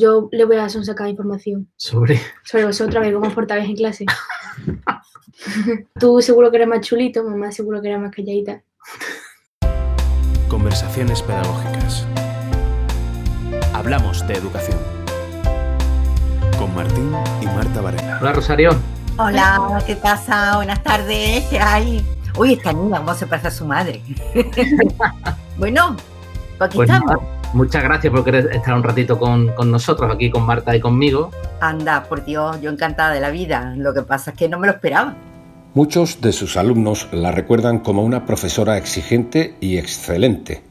Yo le voy a sacar información. ¿Sobre? Sobre vosotros, a ver cómo portabais en clase. Tú seguro que eres más chulito, mamá seguro que era más calladita. Conversaciones pedagógicas. Hablamos de educación. Con Martín y Marta Varela. Hola, Rosario. Hola, ¿qué pasa? Buenas tardes. ¿Qué hay? Uy, esta niña, ¿cómo se parece a su madre? bueno, pues aquí Pues estamos. nada, muchas gracias por querer estar un ratito con, con nosotros, aquí con Marta y conmigo. Anda, por Dios, yo encantada de la vida. Lo que pasa es que no me lo esperaba. Muchos de sus alumnos la recuerdan como una profesora exigente y excelente.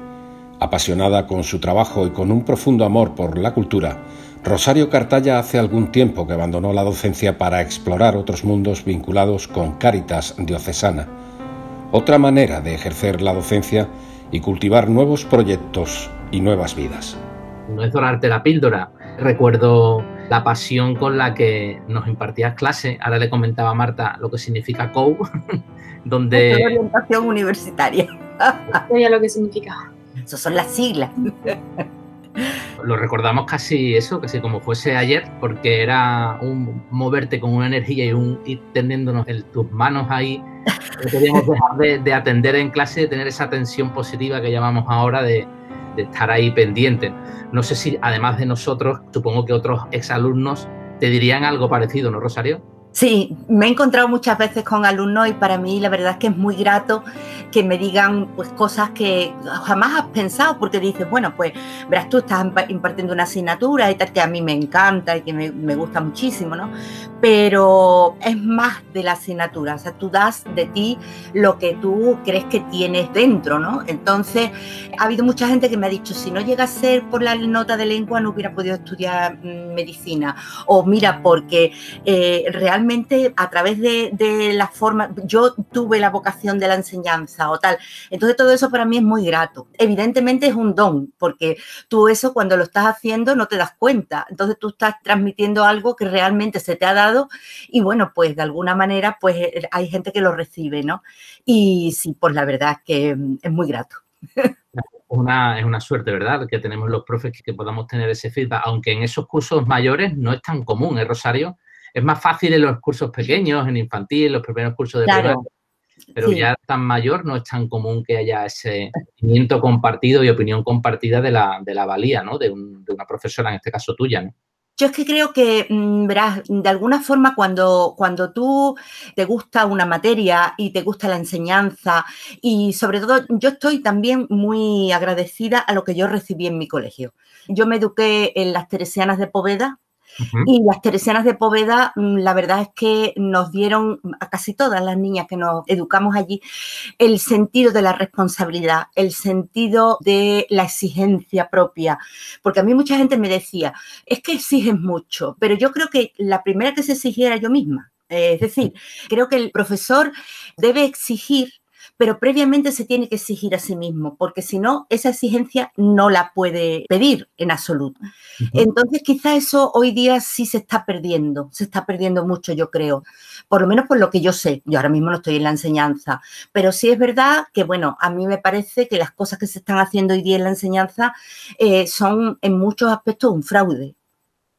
Apasionada con su trabajo y con un profundo amor por la cultura, Rosario Cartaya hace algún tiempo que abandonó la docencia para explorar otros mundos vinculados con Cáritas diocesana. Otra manera de ejercer la docencia y cultivar nuevos proyectos y nuevas vidas. No es dorarte la píldora. Recuerdo la pasión con la que nos impartías clase. Ahora le comentaba a Marta lo que significa COU, Esto es donde orientación universitaria. Sabía lo que significaba. Esas son las siglas. lo recordamos casi eso, casi como fuese ayer, porque era un moverte con una energía y un ir tendiéndonos en tus manos ahí. No podíamos dejar de, de atender en clase, de tener esa tensión positiva que llamamos ahora de, de estar ahí pendiente. No sé si además de nosotros, supongo que otros exalumnos te dirían algo parecido, ¿no, Rosario? Sí, me he encontrado muchas veces con alumnos y para mí la verdad es que es muy grato que me digan pues cosas que jamás has pensado porque dices, bueno, pues verás tú estás impa- impartiendo una asignatura y tal que a mí me encanta y que me, me gusta muchísimo, ¿no? Pero es más de la asignatura, o sea, tú das de ti lo que tú crees que tienes dentro, ¿no? Entonces, ha habido mucha gente que me ha dicho, si no llega a ser por la nota de lengua no hubiera podido estudiar mm, medicina o mira, porque eh, realmente a través de, la forma, yo tuve la vocación de la enseñanza o tal, entonces todo eso para mí es muy grato. Evidentemente es un don, porque tú eso cuando lo estás haciendo no te das cuenta, entonces tú estás transmitiendo algo que realmente se te ha dado y bueno, pues de alguna manera pues eh, hay gente que lo recibe, ¿no? Y sí, pues la verdad es que mm, es muy grato. Es una suerte, ¿verdad? Que tenemos los profes que, que podamos tener ese feedback, aunque en esos cursos mayores no es tan común, ¿eh, Rosario? Es más fácil en los cursos pequeños, en infantil, los primeros cursos de Claro. primaria, pero Sí. ya tan mayor no es tan común que haya ese sentimiento compartido y opinión compartida de la, de la valía, ¿no? De, un- de una profesora, en este caso tuya, ¿no? Yo es que creo que, mm, verás, de alguna forma cuando, cuando tú te gusta una materia y te gusta la enseñanza y sobre todo yo estoy también muy agradecida a lo que yo recibí en mi colegio. Yo me eduqué en las Teresianas de Poveda Y las Teresianas de Poveda, mm, la verdad es que nos dieron a casi todas las niñas que nos educamos allí el sentido de la responsabilidad, el sentido de la exigencia propia. Porque a mí mucha gente me decía, es que exigen mucho, pero yo creo que la primera que se exigía era yo misma. Es decir, creo que el profesor debe exigir, pero previamente se tiene que exigir a sí mismo, porque si no, esa exigencia no la puede pedir en absoluto. Entonces, quizá eso hoy día sí se está perdiendo, se está perdiendo mucho, yo creo, por lo menos por lo que yo sé. Yo ahora mismo no estoy en la enseñanza, pero sí es verdad que, bueno, a mí me parece que las cosas que se están haciendo hoy día en la enseñanza eh, son en muchos aspectos un fraude.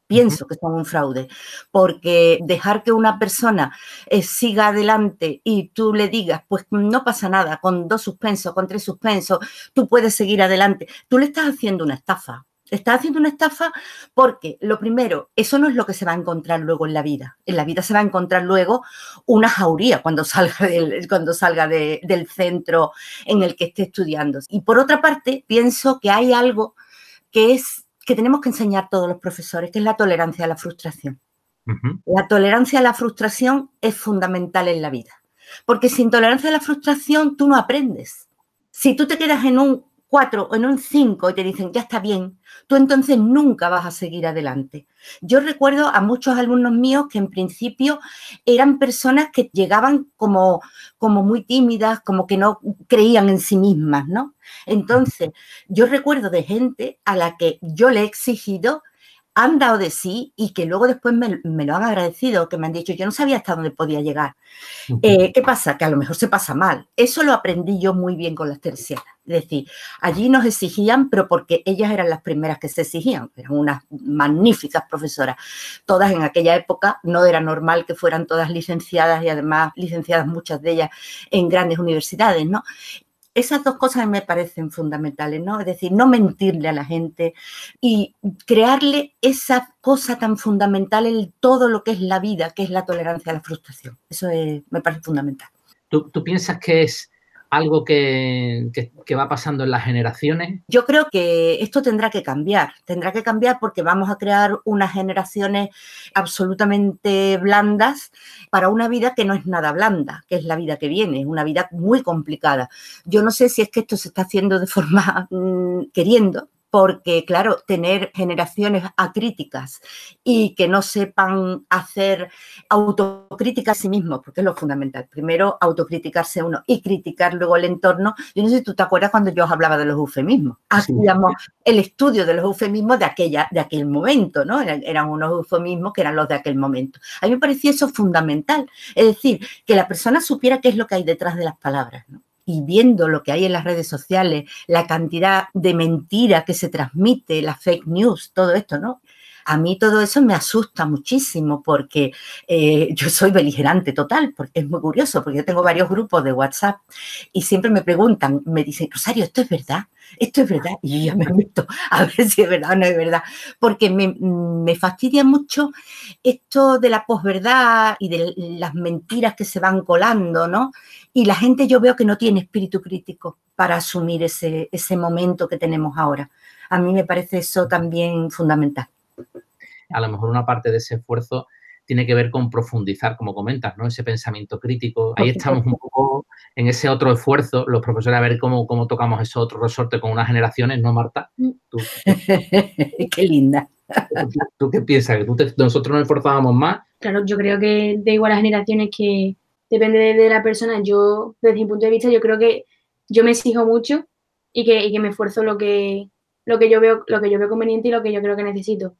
Pienso que son un fraude, porque dejar que una persona eh, siga adelante y tú le digas, pues no pasa nada, con dos suspensos, con tres suspensos, tú puedes seguir adelante, tú le estás haciendo una estafa. Estás haciendo una estafa porque, lo primero, eso no es lo que se va a encontrar luego en la vida. En la vida se va a encontrar luego una jauría cuando salga, del, cuando salga de- del centro en el que esté estudiando. Y por otra parte, pienso que hay algo que es que tenemos que enseñar todos los profesores, que es la tolerancia a la frustración. La tolerancia a la frustración es fundamental en la vida, porque sin tolerancia a la frustración tú no aprendes. Si tú te quedas en un 4 o en un 5 y te dicen, ya está bien, tú entonces nunca vas a seguir adelante. Yo recuerdo a muchos alumnos míos que en principio eran personas que llegaban como, como muy tímidas, como que no creían en sí mismas, ¿no? Entonces, yo recuerdo de gente a la que yo le he exigido han dado de sí y que luego después me, lo han agradecido, que me han dicho, yo no sabía hasta dónde podía llegar. Eh, ¿Qué pasa? Que a lo mejor se pasa mal. Eso lo aprendí yo muy bien con las tercianas. Es decir, allí nos exigían, pero porque ellas eran las primeras que se exigían, eran unas magníficas profesoras. Todas en aquella época no era normal que fueran todas licenciadas y además licenciadas muchas de ellas en grandes universidades, ¿no? Esas dos cosas me parecen fundamentales, ¿no? Es decir, no mentirle a la gente y crearle esa cosa tan fundamental en todo lo que es la vida, que es la tolerancia a la frustración. Eso me parece fundamental. ¿Tú, ¿Tú, piensas que es algo que, va pasando en las generaciones? Yo creo que esto tendrá que cambiar, tendrá que cambiar porque vamos a crear unas generaciones absolutamente blandas para una vida que no es nada blanda, que es la vida que viene, una vida muy complicada. Yo no sé si es que esto se está haciendo de forma mm, queriendo, porque, claro, tener generaciones acríticas y que no sepan hacer autocrítica a sí mismos, porque es lo fundamental. Primero, autocriticarse uno y criticar luego el entorno. Yo no sé si tú te acuerdas cuando yo os hablaba de los eufemismos. Hacíamos el estudio de los eufemismos de, aquella, de aquel momento, ¿no? Eran unos eufemismos que eran los de aquel momento. A mí me parecía eso fundamental. Es decir, que la persona supiera qué es lo que hay detrás de las palabras, ¿no? Y viendo lo que hay en las redes sociales, la cantidad de mentira que se transmite, las fake news, todo esto, ¿no? A mí todo eso me asusta muchísimo porque eh, yo soy beligerante total, porque es muy curioso, porque yo tengo varios grupos de WhatsApp y siempre me preguntan, me dicen, Rosario, ¿esto es verdad? ¿Esto es verdad? Y yo me meto a ver si es verdad o no es verdad, porque me, me fastidia mucho esto de la posverdad y de las mentiras que se van colando, ¿no? Y la gente yo veo que no tiene espíritu crítico para asumir ese, ese momento que tenemos ahora. A mí me parece eso también fundamental. A lo mejor una parte de ese esfuerzo tiene que ver con profundizar, como comentas, ¿no? Ese pensamiento crítico. Ahí estamos un poco en ese otro esfuerzo, los profesores, a ver cómo, cómo tocamos ese otro resorte con unas generaciones, ¿no, Marta? Mm. qué linda. ¿Tú, qué piensas? ¿Nosotros nos esforzábamos más? Claro, yo creo que da igual a las generaciones que, depende de, la persona. Yo, desde mi punto de vista, yo creo que yo me exijo mucho y que, me esfuerzo lo que, lo que yo veo, lo que yo veo conveniente y lo que yo creo que necesito.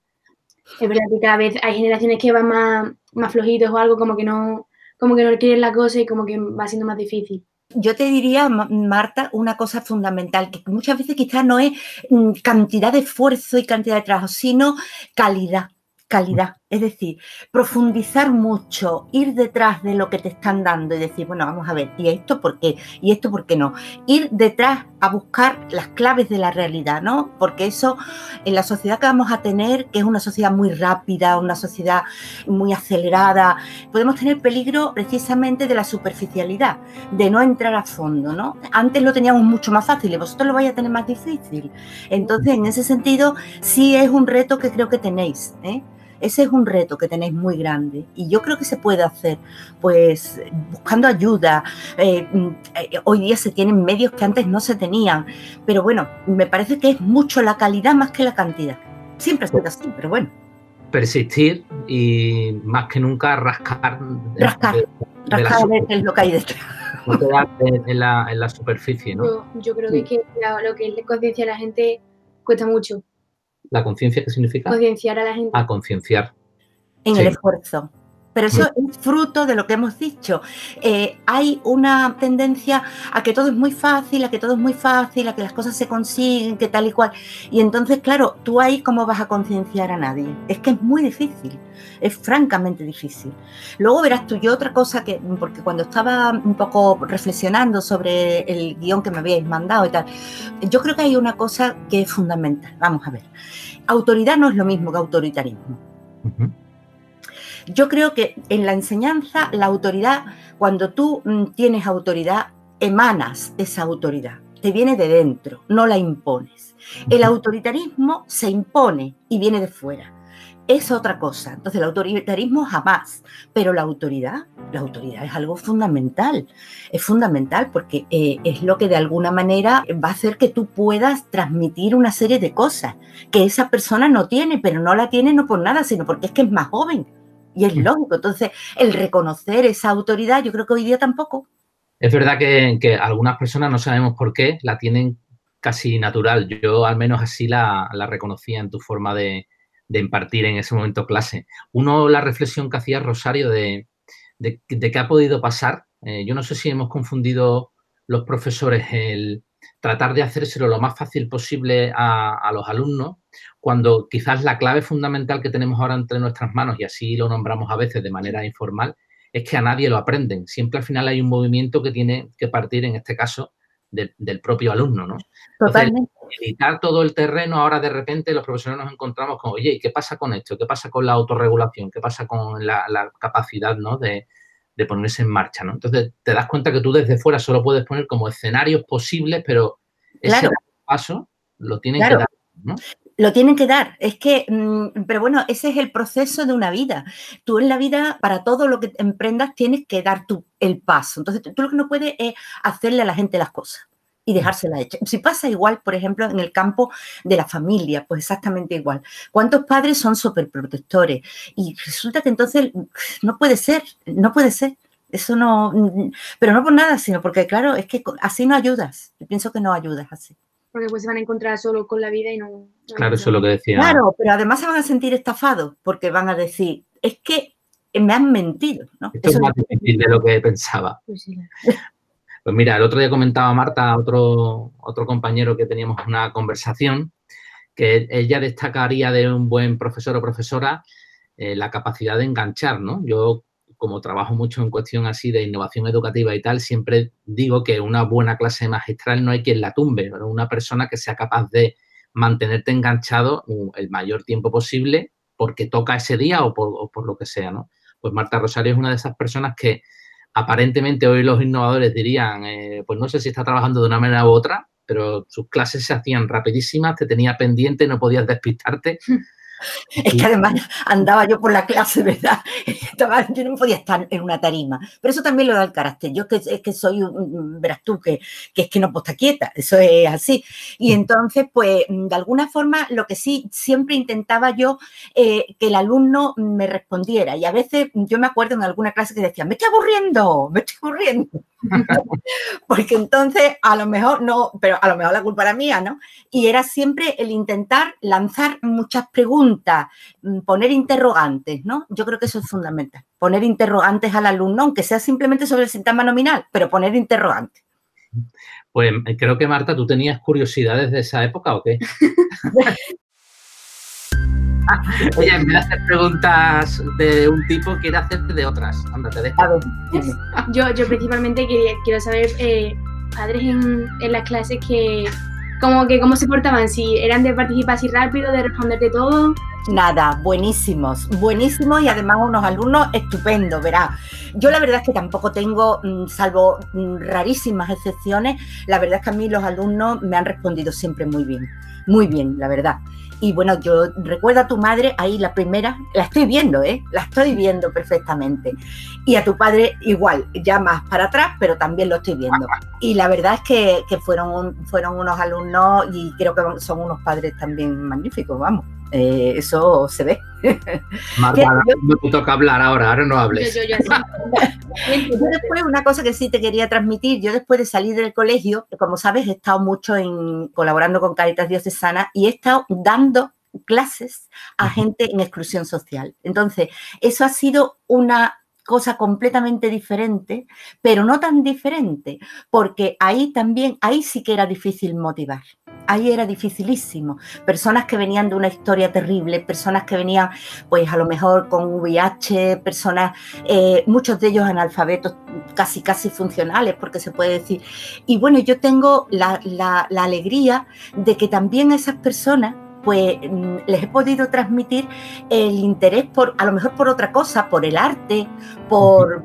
Es verdad que cada vez hay generaciones que van más, más flojitos o algo, como que no, como que no quieren la cosa y como que va siendo más difícil. Yo te diría, Marta, una cosa fundamental, que muchas veces quizás no es mm, cantidad de esfuerzo y cantidad de trabajo, sino calidad calidad. Es decir, profundizar mucho, ir detrás de lo que te están dando y decir, bueno, vamos a ver, ¿y esto por qué? ¿Y esto por qué no? Ir detrás a buscar las claves de la realidad, ¿no? Porque eso, en la sociedad que vamos a tener, que es una sociedad muy rápida, una sociedad muy acelerada, podemos tener peligro precisamente de la superficialidad, de no entrar a fondo, ¿no? Antes lo teníamos mucho más fácil y vosotros lo vais a tener más difícil. Entonces, en ese sentido, sí es un reto que creo que tenéis, ¿eh? Ese es un reto que tenéis muy grande y yo creo que se puede hacer, pues buscando ayuda. Eh, mm, eh, hoy día se tienen medios que antes no se tenían, pero bueno, me parece que es mucho la calidad más que la cantidad. Siempre ha sido así, pero bueno. Persistir y más que nunca rascar. Rascar, rascar a ver qué es lo que hay detrás. No en la, en la superficie, ¿no? Yo, creo que, lo que es conciencia a la gente cuesta mucho ¿La conciencia qué significa? Concienciar a la gente. A concienciar. En el esfuerzo. Pero eso es fruto de lo que hemos dicho. Eh, hay una tendencia a que todo es muy fácil, a que todo es muy fácil, a que las cosas se consiguen, que tal y cual. Y entonces, claro, tú ahí cómo vas a concienciar a nadie. Es que es muy difícil, es francamente difícil. Luego verás tú, yo otra cosa que, porque cuando estaba un poco reflexionando sobre el guion que me habíais mandado y tal, yo creo que hay una cosa que es fundamental. Vamos a ver. Autoridad no es lo mismo que autoritarismo. Yo creo que en la enseñanza, la autoridad, cuando tú mm, tienes autoridad, emanas esa autoridad, te viene de dentro, no la impones. El autoritarismo se impone y viene de fuera. Es otra cosa. Entonces, el autoritarismo jamás, pero la autoridad, la autoridad es algo fundamental. Es fundamental porque eh, es lo que de alguna manera va a hacer que tú puedas transmitir una serie de cosas que esa persona no tiene, pero no la tiene no por nada, sino porque es que es más joven y es lógico. Entonces, el reconocer esa autoridad, yo creo que hoy día tampoco. Es verdad que, algunas personas no sabemos por qué la tienen casi natural. Yo al menos así la, reconocía en tu forma de, impartir en ese momento clase. Uno, la reflexión que hacía Rosario de, de, qué ha podido pasar. Eh, yo no sé si hemos confundido los profesores el tratar de hacérselo lo más fácil posible a, los alumnos, cuando quizás la clave fundamental que tenemos ahora entre nuestras manos, y así lo nombramos a veces de manera informal, es que a nadie lo aprenden. Siempre al final hay un movimiento que tiene que partir, en este caso, del propio alumno, ¿no? Totalmente. editar todo el terreno, ahora de repente los profesores nos encontramos con, oye, ¿qué pasa con esto? ¿Qué pasa con la autorregulación? ¿Qué pasa con la, capacidad, ¿no? De, ponerse en marcha, ¿no? Entonces te das cuenta que tú desde fuera solo puedes poner como escenarios posibles, pero ese paso lo tienen que dar, ¿no? Lo tienen que dar. Es que, mm, pero bueno, ese es el proceso de una vida. Tú en la vida, para todo lo que emprendas, tienes que dar tu, el paso. Entonces, tú lo que no puedes es hacerle a la gente las cosas y dejársela hecha. Si pasa igual, por ejemplo, en el campo de la familia, pues exactamente igual. ¿Cuántos padres son superprotectores? Y resulta que entonces no puede ser, no puede ser. Eso no, pero no por nada, sino porque, claro, es que así no ayudas. Yo pienso que no ayudas así porque pues se van a encontrar solo con la vida y no... claro, eso es lo que decía. Claro, pero además se van a sentir estafados porque van a decir, es que me han mentido, ¿no? Esto es más difícil de lo que pensaba. Pues, pues, mira, el otro día comentaba Marta, otro, otro compañero que teníamos una conversación, que ella destacaría de un buen profesor o profesora eh, la capacidad de enganchar, ¿no? Yo como trabajo mucho en cuestión así de innovación educativa y tal, siempre digo que una buena clase magistral no hay quien la tumbe, una persona que sea capaz de mantenerte enganchado el mayor tiempo posible porque toca ese día o por, lo que sea, ¿no? Pues Marta Rosario es una de esas personas que aparentemente hoy los innovadores dirían, eh, pues no sé si está trabajando de una manera u otra, pero sus clases se hacían rapidísimas, te tenía pendiente, no podías despistarte. Es que además andaba yo por la clase, ¿verdad? yo no podía estar en una tarima. Pero eso también lo da el carácter. Yo que, es que soy, verás tú, que, que es que no puedo estar quieta. Eso es así. Y entonces, pues, de alguna forma, lo que sí, siempre intentaba yo eh, que el alumno me respondiera. Y a veces yo me acuerdo en alguna clase que decía, me estoy aburriendo, me estoy aburriendo. Porque entonces, a lo mejor no, pero a lo mejor la culpa era mía, ¿no? Y era siempre el intentar lanzar muchas preguntas, mm, poner interrogantes, ¿no? Yo creo que eso es fundamental. Poner interrogantes al alumno, aunque sea simplemente sobre el sistema nominal, pero poner interrogantes. Pues eh, creo que Marta, ¿tú tenías curiosidades de esa época o qué? Oye, en vez de hacer preguntas de un tipo, quiere hacerte de otras. Ándate, yo, yo principalmente quería, quiero saber, eh, padres en, en, las clases que, como que cómo se portaban, si eran de participar así rápido, de responder de todo. Nada, buenísimos, buenísimos y además unos alumnos estupendos, verá. Yo la verdad es que tampoco tengo, mm, salvo mm, rarísimas excepciones, la verdad es que a mí los alumnos me han respondido siempre muy bien, muy bien, la verdad. Y bueno, yo recuerdo a tu madre, ahí la primera, la estoy viendo, ¿eh? La estoy viendo perfectamente. Y a tu padre igual, ya más para atrás, pero también lo estoy viendo. Y la verdad es que, que fueron, fueron unos alumnos y creo que son unos padres también magníficos, vamos. Eh, eso se ve. Marta, no te toca hablar ahora, ahora no hables. Yo, después, una cosa que sí te quería transmitir, yo después de salir del colegio, como sabes, he estado mucho en, colaborando con Caritas Diocesana y he estado dando clases a gente en exclusión social. Entonces, eso ha sido una cosa completamente diferente, pero no tan diferente, porque ahí también, ahí sí que era difícil motivar. Ahí era dificilísimo. Personas que venían de una historia terrible, personas que venían, pues a lo mejor con VIH, personas, eh, muchos de ellos analfabetos casi, casi funcionales, porque se puede decir. Y bueno, yo tengo la, la alegría de que también esas personas pues mm, les he podido transmitir el interés por, a lo mejor por otra cosa, por el arte, por,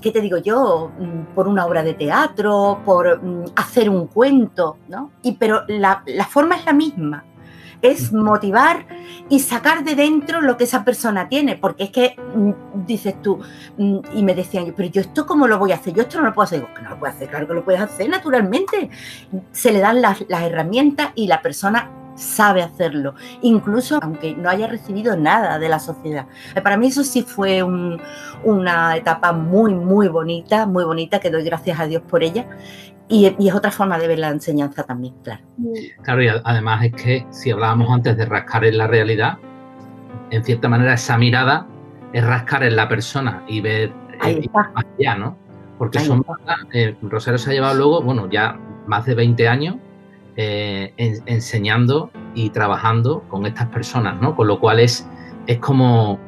¿qué te digo yo? Mm, por una obra de teatro, por hacer un cuento, ¿no? Y, pero la, la forma es la misma. Es motivar y sacar de dentro lo que esa persona tiene, porque es que dices tú, y me decían, pero yo esto cómo lo voy a hacer, yo esto no lo puedo hacer, que no lo puedes hacer, claro que lo puedes hacer naturalmente, se le dan las, las herramientas y la persona sabe hacerlo, incluso aunque no haya recibido nada de la sociedad. Eh, para mí eso sí fue una etapa muy, muy bonita, muy bonita, que doy gracias a Dios por ella. Y, es otra forma de ver la enseñanza también, claro. Claro, y además es que si hablábamos antes de rascar en la realidad, en cierta manera esa mirada es rascar en la persona y ver eh, más allá, ¿no? Porque son, eh, Rosario se ha llevado luego, bueno, ya más de 20 años eh, enseñando y trabajando con estas personas, ¿no? Con lo cual es, es como,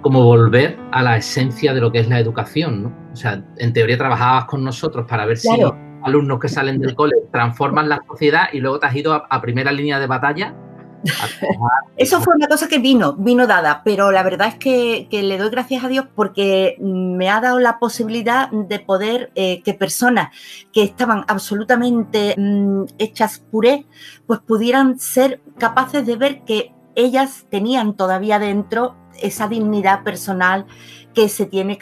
como volver a la esencia de lo que es la educación, ¿no? O sea, en teoría trabajabas con nosotros para ver si los alumnos que salen del cole transforman la sociedad y luego te has ido a primera línea de batalla Eso fue una cosa que vino, vino dada, pero la verdad es que, le doy gracias a Dios porque me ha dado la posibilidad de poder eh, que personas que estaban absolutamente mm, hechas puré, pues pudieran ser capaces de ver que ellas tenían todavía dentro esa dignidad personal que se tiene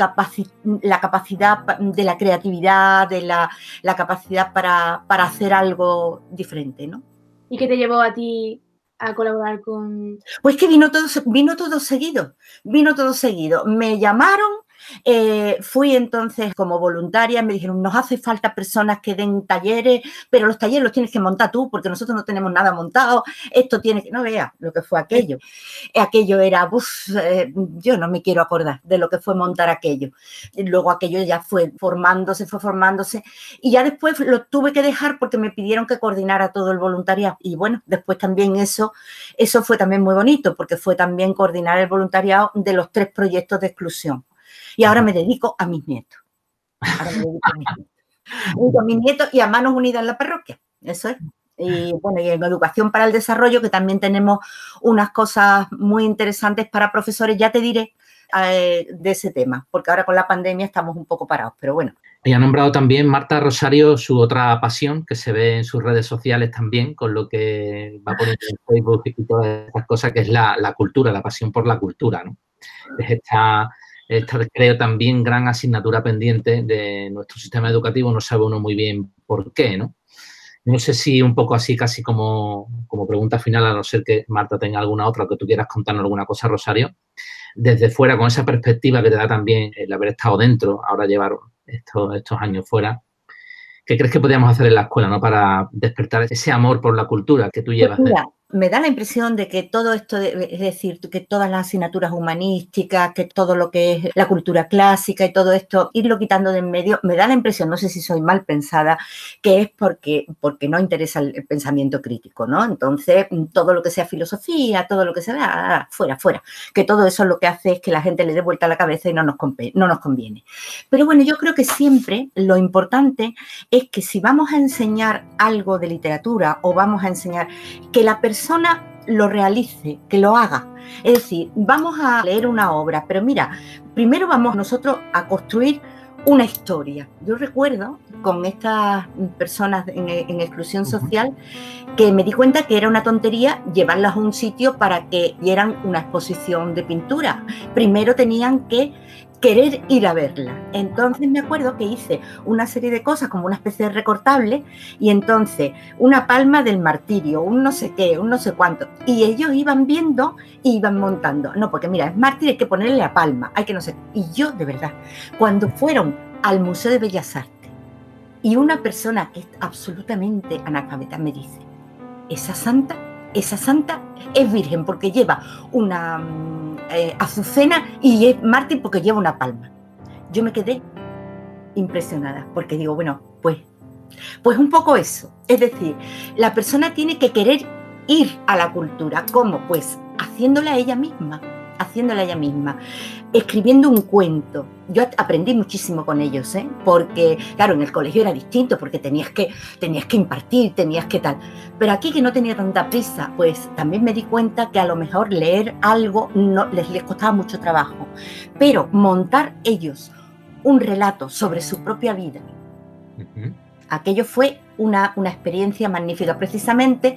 la capacidad de la creatividad, de la, capacidad para, para hacer algo diferente, ¿no? ¿Y qué te llevó a ti a colaborar con...? Pues que vino todo, vino todo seguido, vino todo seguido. Me llamaron eh, fui entonces como voluntaria, me dijeron, nos hace falta personas que den talleres, pero los talleres los tienes que montar tú porque nosotros no tenemos nada montado, esto tiene que, no vea lo que fue aquello. Aquello era, eh, yo no me quiero acordar de lo que fue montar aquello. Luego aquello ya fue formándose, fue formándose y ya después lo tuve que dejar porque me pidieron que coordinara todo el voluntariado. Y bueno, después también eso, eso fue también muy bonito porque fue también coordinar el voluntariado de los tres proyectos de exclusión y ahora me dedico a mis nietos. Ahora me dedico a mis nietos. a mis nietos y a Manos Unidas en la parroquia. Eso es. Y bueno, y en educación para el desarrollo, que también tenemos unas cosas muy interesantes para profesores, ya te diré eh, de ese tema, porque ahora con la pandemia estamos un poco parados, pero bueno. Y ha nombrado también Marta Rosario su otra pasión, que se ve en sus redes sociales también, con lo que va poniendo en Facebook y todas estas cosas, que es la, la cultura, la pasión por la cultura, ¿no? Es esta esta, creo, también gran asignatura pendiente de nuestro sistema educativo, no sabe uno muy bien por qué, ¿no? No sé si un poco así, casi como, como pregunta final, a no ser que Marta tenga alguna otra que tú quieras contarnos alguna cosa, Rosario, desde fuera, con esa perspectiva que te da también el haber estado dentro, ahora llevar estos, estos años fuera, ¿qué crees que podríamos hacer en la escuela, ¿no? Para despertar ese amor por la cultura que tú pues llevas me da la impresión de que todo esto, es decir, que todas las asignaturas humanísticas, que todo lo que es la cultura clásica y todo esto, irlo quitando de en medio, me da la impresión, no sé si soy mal pensada, que es porque, porque no interesa el, pensamiento crítico, ¿no? Entonces, todo lo que sea filosofía, todo lo que sea, ah, ah, fuera, fuera, que todo eso lo que hace es que la gente le dé vuelta la cabeza y no nos, no nos conviene. Pero bueno, yo creo que siempre lo importante es que si vamos a enseñar algo de literatura o vamos a enseñar que la persona persona lo realice, que lo haga. Es decir, vamos a leer una obra, pero mira, primero vamos nosotros a construir una historia. Yo recuerdo con estas personas en, exclusión social que me di cuenta que era una tontería llevarlas a un sitio para que dieran una exposición de pintura. Primero tenían que querer ir a verla. Entonces me acuerdo que hice una serie de cosas como una especie de recortable y entonces una palma del martirio, un no sé qué, un no sé cuánto. Y ellos iban viendo y iban montando. No, porque mira, es mártir, hay que ponerle la palma, hay que no sé. Y yo, de verdad, cuando fueron al Museo de Bellas Artes y una persona que es absolutamente analfabeta me dice, esa santa, esa santa es virgen porque lleva una mm, eh, azucena y es mártir porque lleva una palma. Yo me quedé impresionada porque digo, bueno, pues, pues un poco eso. Es decir, la persona tiene que querer ir a la cultura. ¿Cómo? Pues haciéndola ella misma haciéndola ella misma, escribiendo un cuento. Yo aprendí muchísimo con ellos, ¿eh? porque, claro, en el colegio era distinto, porque tenías que, tenías que impartir, tenías que tal. Pero aquí que no tenía tanta prisa, pues también me di cuenta que a lo mejor leer algo no, les, les costaba mucho trabajo. Pero montar ellos un relato sobre su propia vida, aquello fue una, experiencia magnífica. Precisamente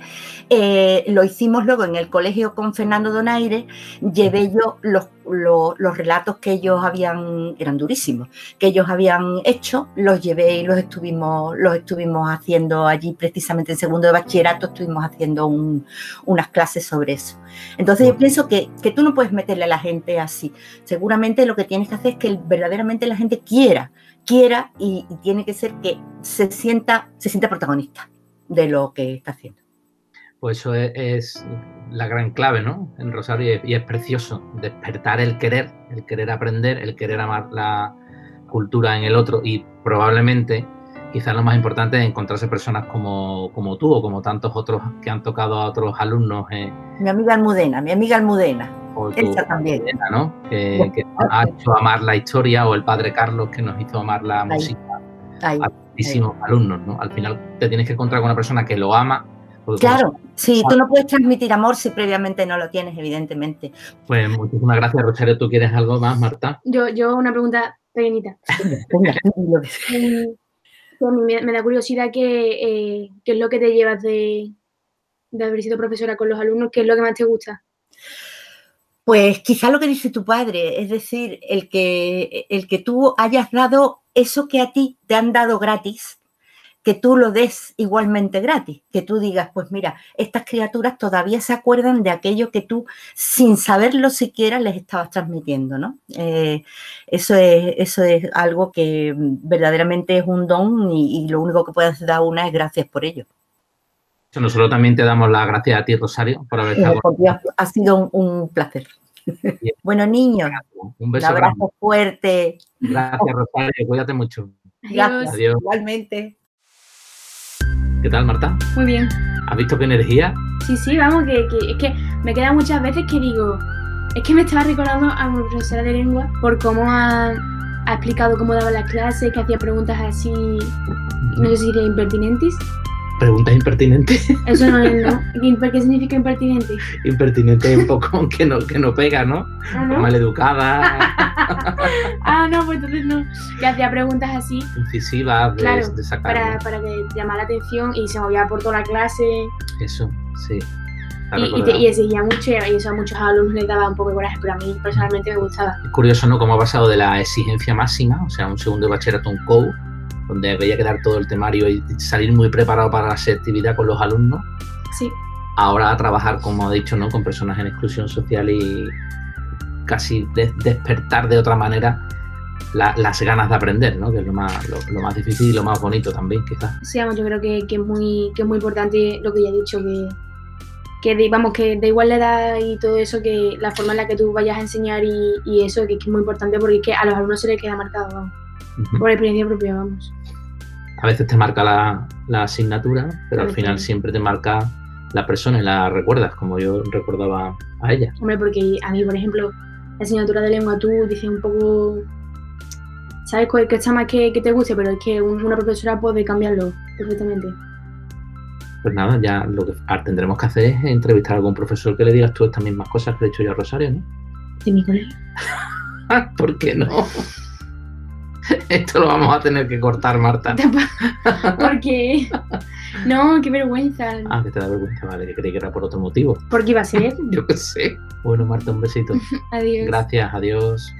eh, lo hicimos luego en el colegio con Fernando Donaire, llevé yo los, los, relatos que ellos habían, eran durísimos, que ellos habían hecho, los llevé y los estuvimos, los estuvimos haciendo allí precisamente en segundo de bachillerato, estuvimos haciendo unas clases sobre eso. Entonces yo pienso que, que tú no puedes meterle a la gente así. Seguramente lo que tienes que hacer es que verdaderamente la gente quiera quiera y, tiene que ser que se sienta, se sienta protagonista de lo que está haciendo. Pues eso es, es la gran clave, ¿no? En Rosario y es, y es precioso despertar el querer, el querer aprender, el querer amar la cultura en el otro y probablemente quizás lo más importante es encontrarse personas como, como tú o como tantos otros que han tocado a otros alumnos. eh, Mi amiga Almudena, mi amiga Almudena. o tu Esa también. Elena, ¿no? Que, que ha hecho amar la historia o el padre Carlos que nos hizo amar la Ahí. música Ahí. a muchísimos alumnos, ¿no? Al final te tienes que encontrar con una persona que lo ama. Claro, sí, tú no puedes transmitir amor si previamente no lo tienes, evidentemente. Pues muchísimas gracias, Rosario. ¿Tú quieres algo más, Marta? Yo, yo una pregunta pequeñita. Eh, mí me, me da curiosidad que, eh, qué es lo que te llevas de, de haber sido profesora con los alumnos, qué es lo que más te gusta. Pues quizá lo que dice tu padre, es decir, el que, el que tú hayas dado eso que a ti te han dado gratis, que tú lo des igualmente gratis, que tú digas, pues mira, estas criaturas todavía se acuerdan de aquello que tú, sin saberlo siquiera, les estabas transmitiendo, ¿no? Eh, eso, es, eso es algo que verdaderamente es un don y, y lo único que puedes dar una es gracias por ello. Nosotros también te damos las gracias a ti, Rosario, por haber Eh, estado ha, sido un, un placer. bueno, niños. Un un beso grande. abrazo fuerte. Gracias, Rosario. Cuídate mucho. Gracias. Adiós. Igualmente. ¿Qué tal, Marta? Muy bien. ¿Has visto qué energía? Sí, sí, vamos, que, que- es que me queda muchas veces que digo, es que me estaba recordando a mi profesora de lengua por cómo ha, ha explicado cómo daba las clases, que hacía preguntas así, no sé si diría impertinentes. Preguntas impertinentes. Eso no es, ¿no? ¿Qué significa impertinente? Impertinente un poco que no, que no pega, ¿no? ¿Ah, no? Maleducada, Ah, no, pues entonces no. Que hacía preguntas así incisivas, de, Claro, de sacar. para, para que llamara la atención y se movía por toda la clase Eso, sí. Y, y, recordaba. te- y exigía mucho y eso a muchos alumnos les daba un poco de coraje, pero a mí personalmente me gustaba. Es curioso, ¿no? Cómo ha pasado de la exigencia máxima, o sea, un segundo de bachillerato un COU, donde había que dar todo el temario y salir muy preparado para la selectividad con los alumnos, Sí, ahora a trabajar, como ha dicho, ¿no? Con personas en exclusión social y casi des- despertar de otra manera la- las ganas de aprender, ¿no? Que es lo más, lo, lo más difícil y lo más bonito también, quizás. sí, vamos, yo creo que, que es muy, que es muy importante lo que ya he dicho, que, que de- vamos, que da igual la edad y todo eso, que la forma en la que tú vayas a enseñar y, y eso, que, que es muy importante porque es que a los alumnos se les queda marcado, vamos, Ujú. por experiencia propia, vamos. A veces te marca la, la asignatura, pero al final siempre te marca la persona y la recuerdas, como yo recordaba a ella. Hombre, porque a mí, por ejemplo, la asignatura de lengua tú dices un poco. ¿Sabes cuál que está más que, que te guste? Pero es que un- una profesora puede cambiarlo perfectamente. Pues nada, ya lo que tendremos que hacer es entrevistar a algún profesor que le digas tú estas mismas cosas que le he dicho yo a Rosario, ¿no? De mi colegio. ¿Por qué no? Esto lo vamos a tener que cortar, Marta. Porque. No, qué vergüenza. Ah, que te da vergüenza, vale, que creí que era por otro motivo. Porque iba a ser. Yo qué sé. Bueno, Marta, un besito. Adiós. Gracias, adiós.